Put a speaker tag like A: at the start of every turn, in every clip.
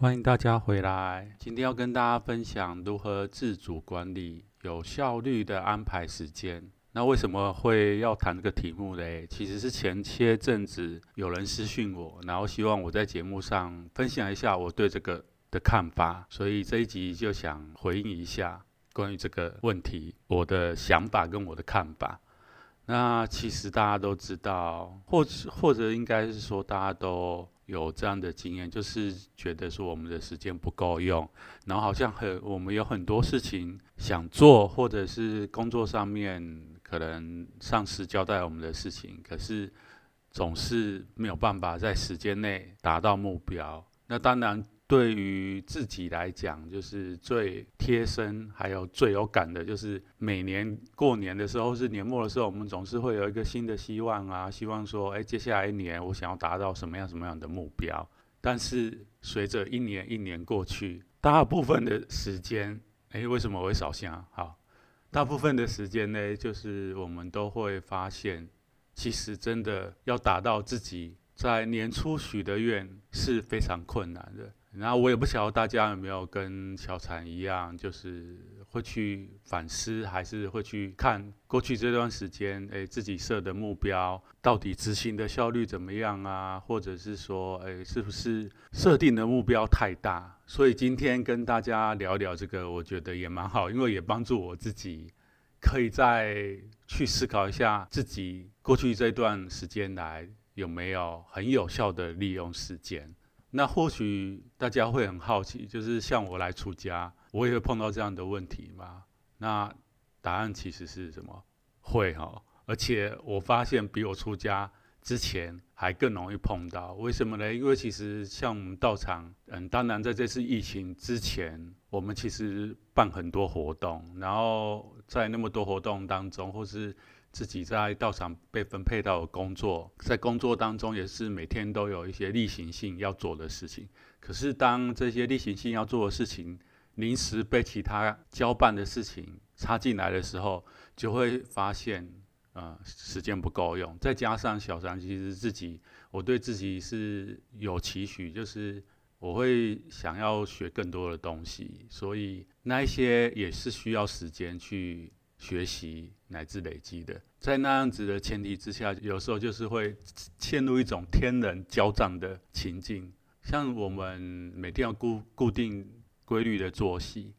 A: 欢迎大家回来。今天要跟大家分享如何自主管理、有效率的安排时间。那为什么会要谈这个题目嘞？其实是前些阵子有人私讯我，然后希望我在节目上分享一下我对这个的看法，所以这一集就想回应一下关于这个问题我的想法跟我的看法。那其实大家都知道，或者或者应该是说大家都。有这样的经验，就是觉得说我们的时间不够用，然后好像很我们有很多事情想做，或者是工作上面可能上司交代我们的事情，可是总是没有办法在时间内达到目标。那当然。对于自己来讲，就是最贴身，还有最有感的，就是每年过年的时候，是年末的时候，我们总是会有一个新的希望啊，希望说，哎，接下来一年我想要达到什么样什么样的目标。但是随着一年一年过去，大部分的时间，哎，为什么我会少想？好，大部分的时间呢，就是我们都会发现，其实真的要达到自己在年初许的愿是非常困难的。然后我也不晓得大家有没有跟小禅一样，就是会去反思，还是会去看过去这段时间，诶，自己设的目标到底执行的效率怎么样啊？或者是说，诶，是不是设定的目标太大？所以今天跟大家聊聊这个，我觉得也蛮好，因为也帮助我自己，可以再去思考一下自己过去这段时间来有没有很有效的利用时间。那或许大家会很好奇，就是像我来出家，我也会碰到这样的问题吗？那答案其实是什么？会哈，而且我发现比我出家之前还更容易碰到。为什么呢？因为其实像我们道场，嗯，当然在这次疫情之前，我们其实办很多活动，然后在那么多活动当中，或是自己在道场被分配到的工作，在工作当中也是每天都有一些例行性要做的事情。可是当这些例行性要做的事情临时被其他交办的事情插进来的时候，就会发现，呃，时间不够用。再加上小三其实自己，我对自己是有期许，就是我会想要学更多的东西，所以那一些也是需要时间去。学习乃至累积的，在那样子的前提之下，有时候就是会陷入一种天人交战的情境。像我们每天要固固定规律的作息，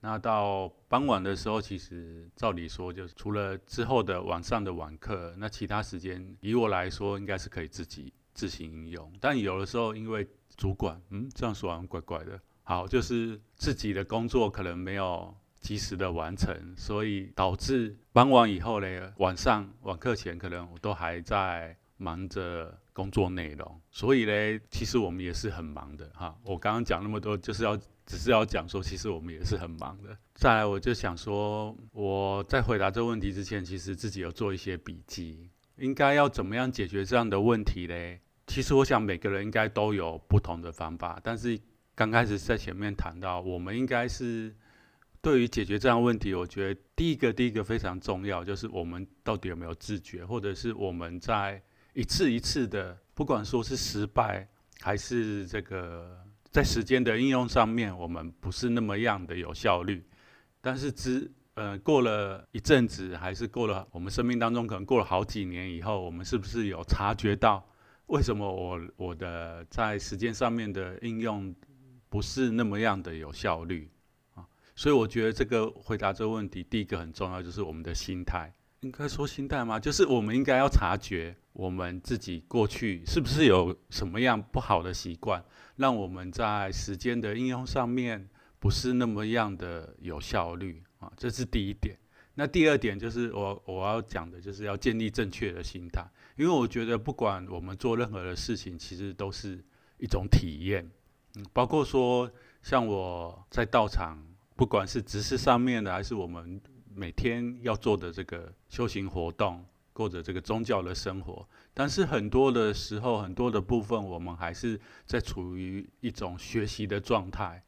A: 那到傍晚的时候，其实照理说，就是除了之后的晚上的晚课，那其他时间，以我来说，应该是可以自己自行应用。但有的时候，因为主管，嗯，这样说好像怪怪的。好，就是自己的工作可能没有。及时的完成，所以导致忙完以后呢，晚上晚课前可能我都还在忙着工作内容，所以呢，其实我们也是很忙的哈。我刚刚讲那么多，就是要只是要讲说，其实我们也是很忙的。再来，我就想说，我在回答这个问题之前，其实自己有做一些笔记，应该要怎么样解决这样的问题呢？其实我想每个人应该都有不同的方法，但是刚开始在前面谈到，我们应该是。对于解决这样问题，我觉得第一个第一个非常重要，就是我们到底有没有自觉，或者是我们在一次一次的，不管说是失败，还是这个在时间的应用上面，我们不是那么样的有效率。但是之呃过了一阵子，还是过了我们生命当中可能过了好几年以后，我们是不是有察觉到，为什么我我的在时间上面的应用不是那么样的有效率？所以我觉得这个回答这个问题，第一个很重要，就是我们的心态。应该说心态吗？就是我们应该要察觉我们自己过去是不是有什么样不好的习惯，让我们在时间的应用上面不是那么样的有效率啊。这是第一点。那第二点就是我我要讲的，就是要建立正确的心态，因为我觉得不管我们做任何的事情，其实都是一种体验，嗯，包括说像我在道场，不管是执事上面的，还是我们每天要做的这个修行活动，过着这个宗教的生活，但是很多的时候，很多的部分，我们还是在处于一种学习的状态。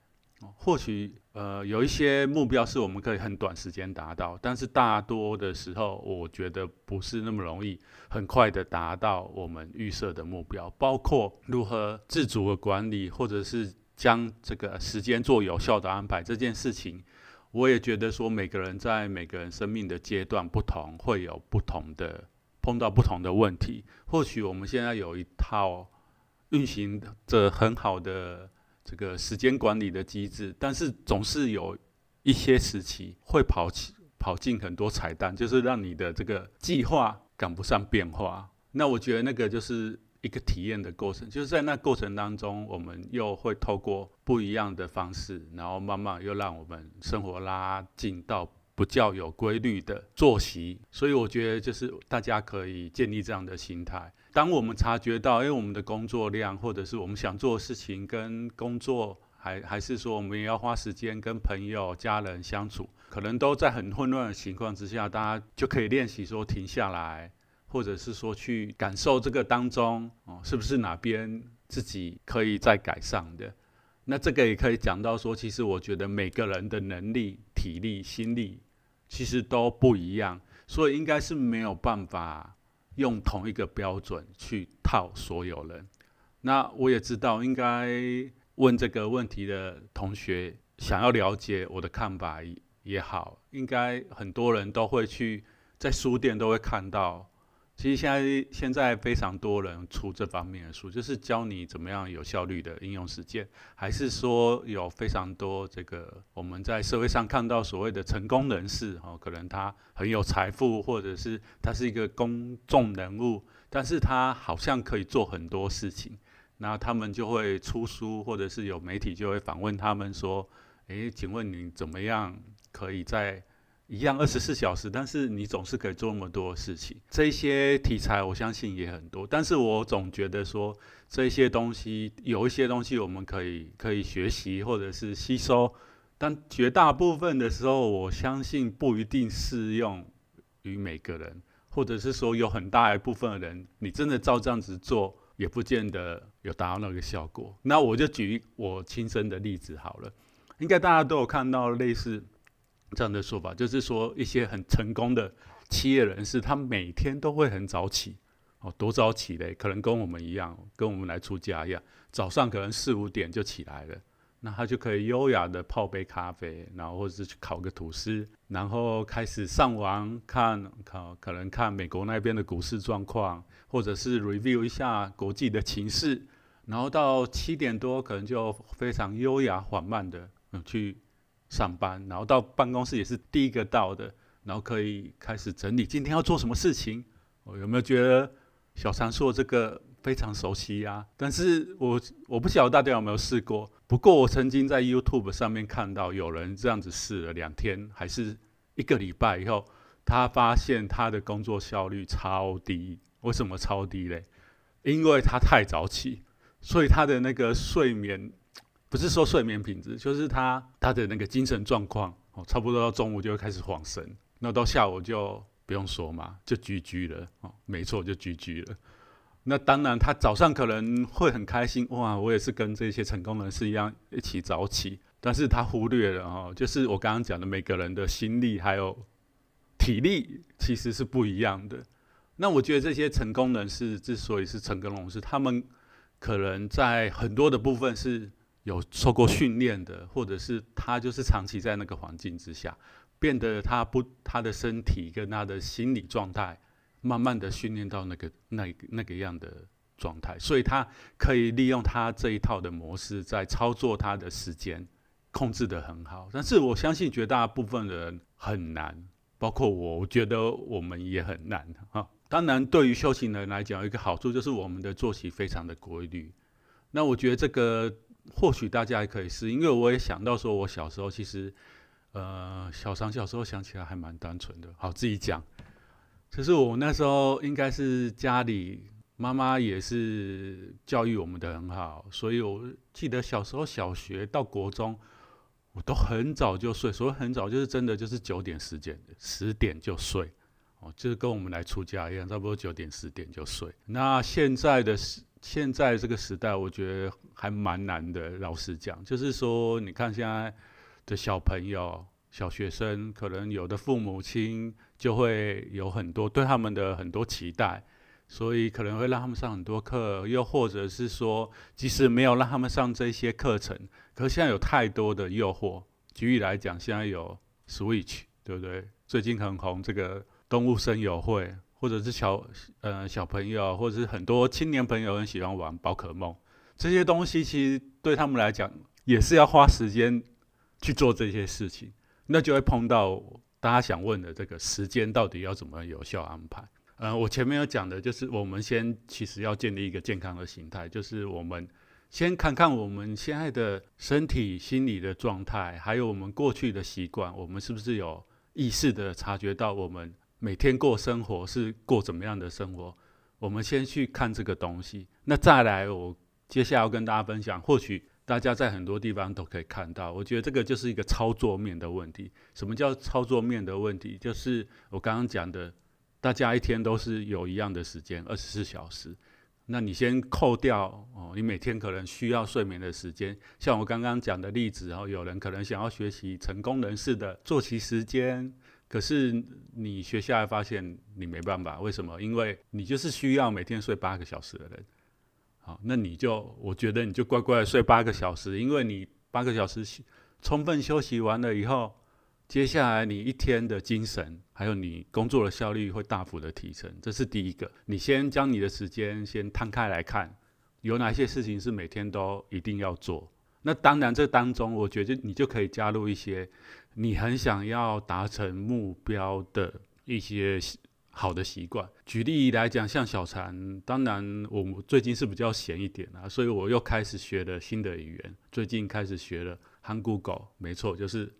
A: 或许呃有一些目标是我们可以很短时间达到，但是大多的时候，我觉得不是那么容易很快的达到我们预设的目标。包括如何自主的管理，或者是将这个时间做有效的安排这件事情，我也觉得说每个人在每个人生命的阶段不同，会有不同的碰到不同的问题。或许我们现在有一套运行着很好的。这个时间管理的机制，但是总是有一些时期会跑起跑进很多彩蛋，就是让你的这个计划赶不上变化。那我觉得那个就是一个体验的过程，就是在那过程当中，我们又会透过不一样的方式，然后慢慢又让我们生活拉近到比较有规律的作息。所以我觉得就是大家可以建立这样的心态。当我们察觉到，因为我们的工作量，或者是我们想做的事情跟工作，还还是说我们也要花时间跟朋友、家人相处，可能都在很混乱的情况之下，大家就可以练习说停下来，或者是说去感受这个当中哦，是不是哪边自己可以再改善的？那这个也可以讲到说，其实我觉得每个人的能力、体力、心力其实都不一样，所以应该是没有办法。用同一个标准去套所有人，那我也知道，应该问这个问题的同学想要了解我的看法也好，应该很多人都会去在书店都会看到。其实现在现在非常多人出这方面的书，就是教你怎么样有效率的应用实践，还是说有非常多这个我们在社会上看到所谓的成功人士哦，可能他很有财富，或者是他是一个公众人物，但是他好像可以做很多事情，那他们就会出书，或者是有媒体就会访问他们说，诶，请问你怎么样可以在一样二十四小时，但是你总是可以做那么多事情。这些题材我相信也很多，但是我总觉得说这些东西有一些东西我们可以可以学习或者是吸收，但绝大部分的时候，我相信不一定适用于每个人，或者是说有很大一部分的人，你真的照这样子做，也不见得有达到那个效果。那我就举我亲身的例子好了，应该大家都有看到类似。这样的说法就是说，一些很成功的企业人士，他每天都会很早起，哦，多早起嘞？可能跟我们一样，跟我们来出家一样，早上可能四五点就起来了，那他就可以优雅的泡杯咖啡，然后或者是去烤个吐司，然后开始上网看，看可能看美国那边的股市状况，或者是 review 一下国际的情势，然后到七点多可能就非常优雅缓慢的嗯去。上班，然后到办公室也是第一个到的，然后可以开始整理今天要做什么事情。我有没有觉得小常说这个非常熟悉呀、啊？但是我我不晓得大家有没有试过。不过我曾经在 YouTube 上面看到有人这样子试了两天，还是一个礼拜以后，他发现他的工作效率超低。为什么超低嘞？因为他太早起，所以他的那个睡眠。不是说睡眠品质，就是他他的那个精神状况哦，差不多到中午就会开始恍神，那到下午就不用说嘛，就居居了哦，没错，就居居了。那当然，他早上可能会很开心哇，我也是跟这些成功人士一样一起早起，但是他忽略了哦，就是我刚刚讲的每个人的心力还有体力其实是不一样的。那我觉得这些成功人士之所以是成功人士，他们可能在很多的部分是。有受过训练的，或者是他就是长期在那个环境之下，变得他不他的身体跟他的心理状态，慢慢的训练到那个那那个样的状态，所以他可以利用他这一套的模式，在操作他的时间，控制得很好。但是我相信绝大部分的人很难，包括我，我觉得我们也很难哈。当然，对于修行人来讲，一个好处就是我们的作息非常的规律。那我觉得这个。或许大家也可以试，因为我也想到说，我小时候其实，呃，小常小时候想起来还蛮单纯的。好，自己讲。其实我那时候应该是家里妈妈也是教育我们的很好，所以我记得小时候小学到国中，我都很早就睡。所以很早，就是真的就是九点十点十点就睡，哦，就是跟我们来出家一样，差不多九点十点就睡。那现在的现在这个时代，我觉得还蛮难的。老实讲，就是说，你看现在的小朋友。小学生可能有的父母亲就会有很多对他们的很多期待，所以可能会让他们上很多课，又或者是说，即使没有让他们上这些课程，可是现在有太多的诱惑。举例来讲，现在有 Switch，对不对？最近很红这个动物森友会，或者是小呃小朋友，或者是很多青年朋友很喜欢玩宝可梦，这些东西其实对他们来讲也是要花时间去做这些事情。那就会碰到大家想问的这个时间到底要怎么有效安排？呃，我前面有讲的就是，我们先其实要建立一个健康的心态，就是我们先看看我们现在的身体、心理的状态，还有我们过去的习惯，我们是不是有意识的察觉到我们每天过生活是过怎么样的生活？我们先去看这个东西，那再来，我接下来要跟大家分享，或许。大家在很多地方都可以看到，我觉得这个就是一个操作面的问题。什么叫操作面的问题？就是我刚刚讲的，大家一天都是有一样的时间，二十四小时。那你先扣掉哦，你每天可能需要睡眠的时间。像我刚刚讲的例子，然后有人可能想要学习成功人士的作息时间，可是你学下来发现你没办法，为什么？因为你就是需要每天睡八个小时的人。好，那你就，我觉得你就乖乖的睡八个小时，因为你八个小时充分休息完了以后，接下来你一天的精神，还有你工作的效率会大幅的提升，这是第一个。你先将你的时间先摊开来看，有哪些事情是每天都一定要做。那当然，这当中我觉得你就可以加入一些你很想要达成目标的一些。好的习惯，举例来讲，像小禅，当然我最近是比较闲一点啊，所以我又开始学了新的语言。最近开始学了韩国语，没错，就是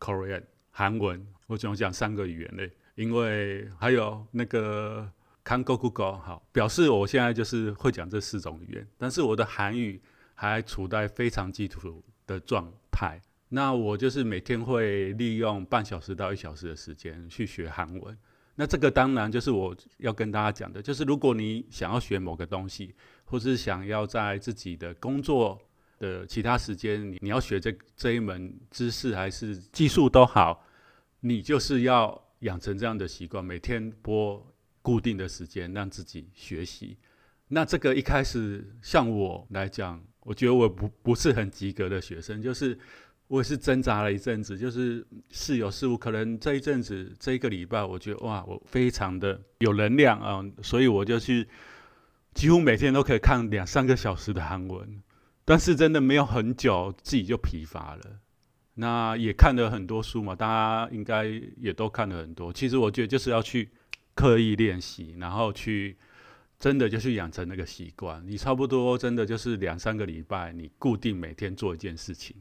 A: Korean 韩文。我总讲三个语言类，因为还有那个韩国语，好，表示我现在就是会讲这四种语言。但是我的韩语还处在非常基础的状态。那我就是每天会利用半小时到一小时的时间去学韩文。那这个当然就是我要跟大家讲的，就是如果你想要学某个东西，或是想要在自己的工作的其他时间，你你要学这这一门知识还是技术都好，你就是要养成这样的习惯，每天拨固定的时间让自己学习。那这个一开始像我来讲，我觉得我不不是很及格的学生，就是。我也是挣扎了一阵子，就是是有是无。可能这一阵子这一个礼拜，我觉得哇，我非常的有能量啊，所以我就去几乎每天都可以看两三个小时的韩文。但是真的没有很久，自己就疲乏了。那也看了很多书嘛，大家应该也都看了很多。其实我觉得就是要去刻意练习，然后去真的就去养成那个习惯。你差不多真的就是两三个礼拜，你固定每天做一件事情。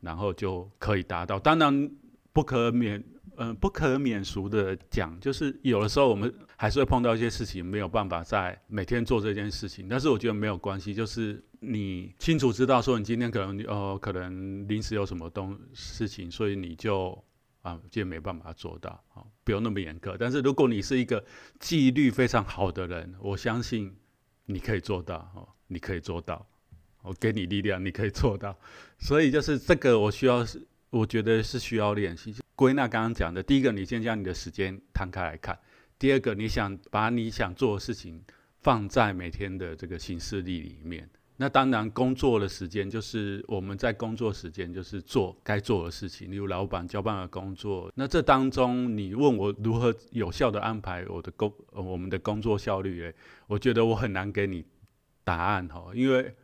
A: 然后就可以达到。当然不可免，嗯、不可免俗的讲，就是有的时候我们还是会碰到一些事情，没有办法在每天做这件事情。但是我觉得没有关系，就是你清楚知道说你今天可能哦、呃，可能临时有什么东事情，所以你就啊，今天没办法做到，啊，不用那么严格。但是如果你是一个纪律非常好的人，我相信你可以做到，哦，你可以做到。我给你力量，你可以做到。所以就是这个，我需要是，我觉得是需要练习。归纳刚刚讲的，第一个，你先将你的时间摊开来看；第二个，你想把你想做的事情放在每天的这个行事历里面。那当然，工作的时间就是我们在工作时间就是做该做的事情，例如老板交办的工作。那这当中，你问我如何有效的安排我的工，我们的工作效率？诶，我觉得我很难给你答案哈，因为。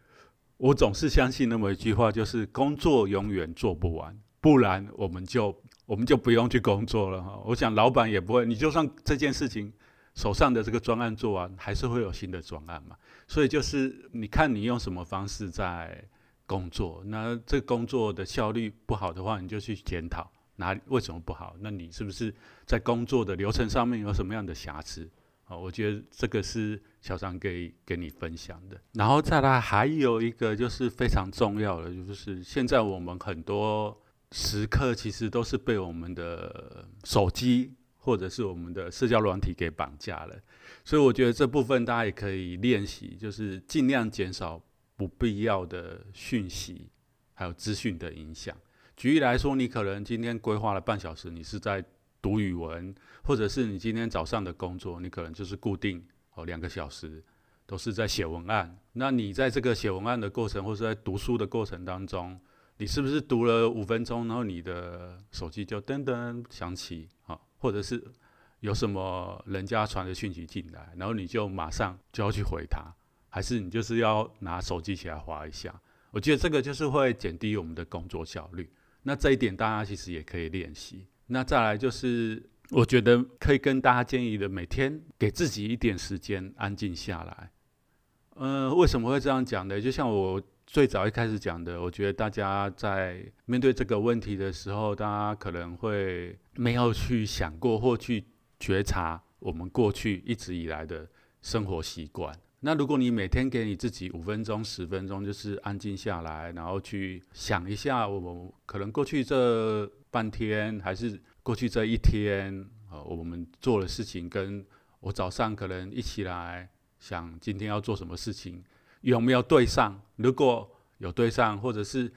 A: 我总是相信那么一句话，就是工作永远做不完，不然我们就我们就不用去工作了哈。我想老板也不会，你就算这件事情手上的这个专案做完，还是会有新的专案嘛。所以就是你看你用什么方式在工作，那这工作的效率不好的话，你就去检讨，哪里为什么不好？那你是不是在工作的流程上面有什么样的瑕疵？啊，我觉得这个是小常给给你分享的。然后再来还有一个就是非常重要的，就是现在我们很多时刻其实都是被我们的手机或者是我们的社交软体给绑架了。所以我觉得这部分大家也可以练习，就是尽量减少不必要的讯息还有资讯的影响。举例来说，你可能今天规划了半小时，你是在读语文，或者是你今天早上的工作，你可能就是固定哦两个小时，都是在写文案。那你在这个写文案的过程，或是在读书的过程当中，你是不是读了五分钟，然后你的手机就噔噔响起？或者是有什么人家传的讯息进来，然后你就马上就要去回他，还是你就是要拿手机起来划一下？我觉得这个就是会减低我们的工作效率。那这一点大家其实也可以练习。那再来就是，我觉得可以跟大家建议的，每天给自己一点时间安静下来。呃，为什么会这样讲呢？就像我最早一开始讲的，我觉得大家在面对这个问题的时候，大家可能会没有去想过或去觉察我们过去一直以来的生活习惯。那如果你每天给你自己五分钟、十分钟，就是安静下来，然后去想一下，我们可能过去这半天，还是过去这一天，呃，我们做的事情，跟我早上可能一起来想今天要做什么事情，有没有对上？如果有对上，或者是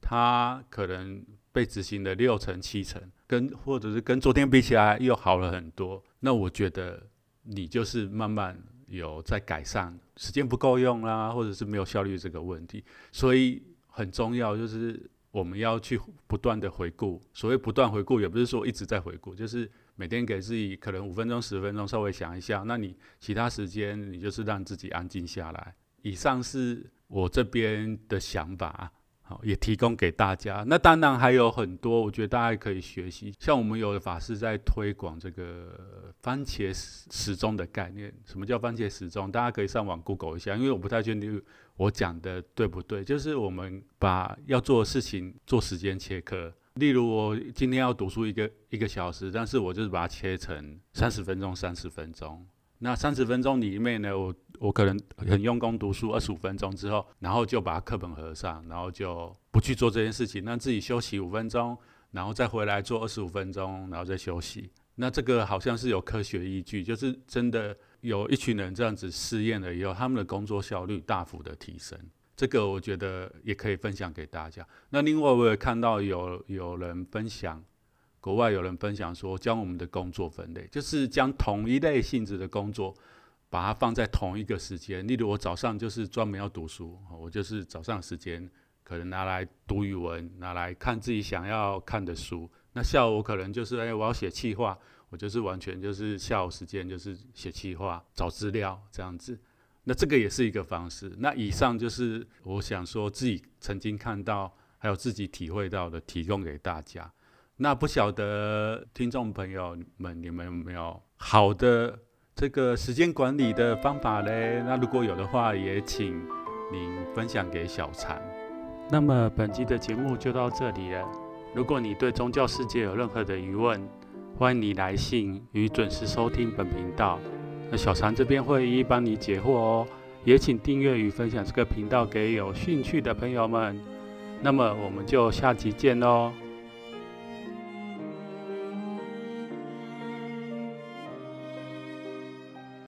A: 他可能被执行的六成、七成，跟或者是跟昨天比起来又好了很多，那我觉得你就是慢慢。有在改善，时间不够用啦，或者是没有效率这个问题，所以很重要就是我们要去不断的回顾。所谓不断回顾，也不是说一直在回顾，就是每天给自己可能五分钟、十分钟，稍微想一下。那你其他时间，你就是让自己安静下来。以上是我这边的想法。好也提供给大家。那当然还有很多，我觉得大家可以学习。像我们有的法师在推广这个番茄时钟的概念。什么叫番茄时钟？大家可以上网 Google 一下，因为我不太确定我讲的对不对。就是我们把要做的事情做时间切割。例如我今天要读书一个一个小时，但是我就是把它切成三十分钟，三十分钟。那三十分钟里面呢，我我可能很用功读书二十五分钟之后，然后就把课本合上，然后就不去做这件事情，让自己休息五分钟，然后再回来做二十五分钟，然后再休息。那这个好像是有科学依据，就是真的有一群人这样子试验了以后，他们的工作效率大幅的提升。这个我觉得也可以分享给大家。那另外我也看到有有人分享。国外有人分享说，将我们的工作分类，就是将同一类性质的工作，把它放在同一个时间。例如，我早上就是专门要读书，我就是早上时间可能拿来读语文，拿来看自己想要看的书。那下午可能就是，哎，我要写企划，我就是完全就是下午时间就是写企划、找资料这样子。那这个也是一个方式。那以上就是我想说自己曾经看到，还有自己体会到的，提供给大家。那不晓得听众朋友们，你们有没有好的这个时间管理的方法嘞？那如果有的话，也请您分享给小常。那么本期的节目就到这里了。如果你对宗教世界有任何的疑问，欢迎你来信与准时收听本频道。那小常这边会一一帮你解惑哦。也请订阅与分享这个频道给有兴趣的朋友们。那么我们就下集见喽。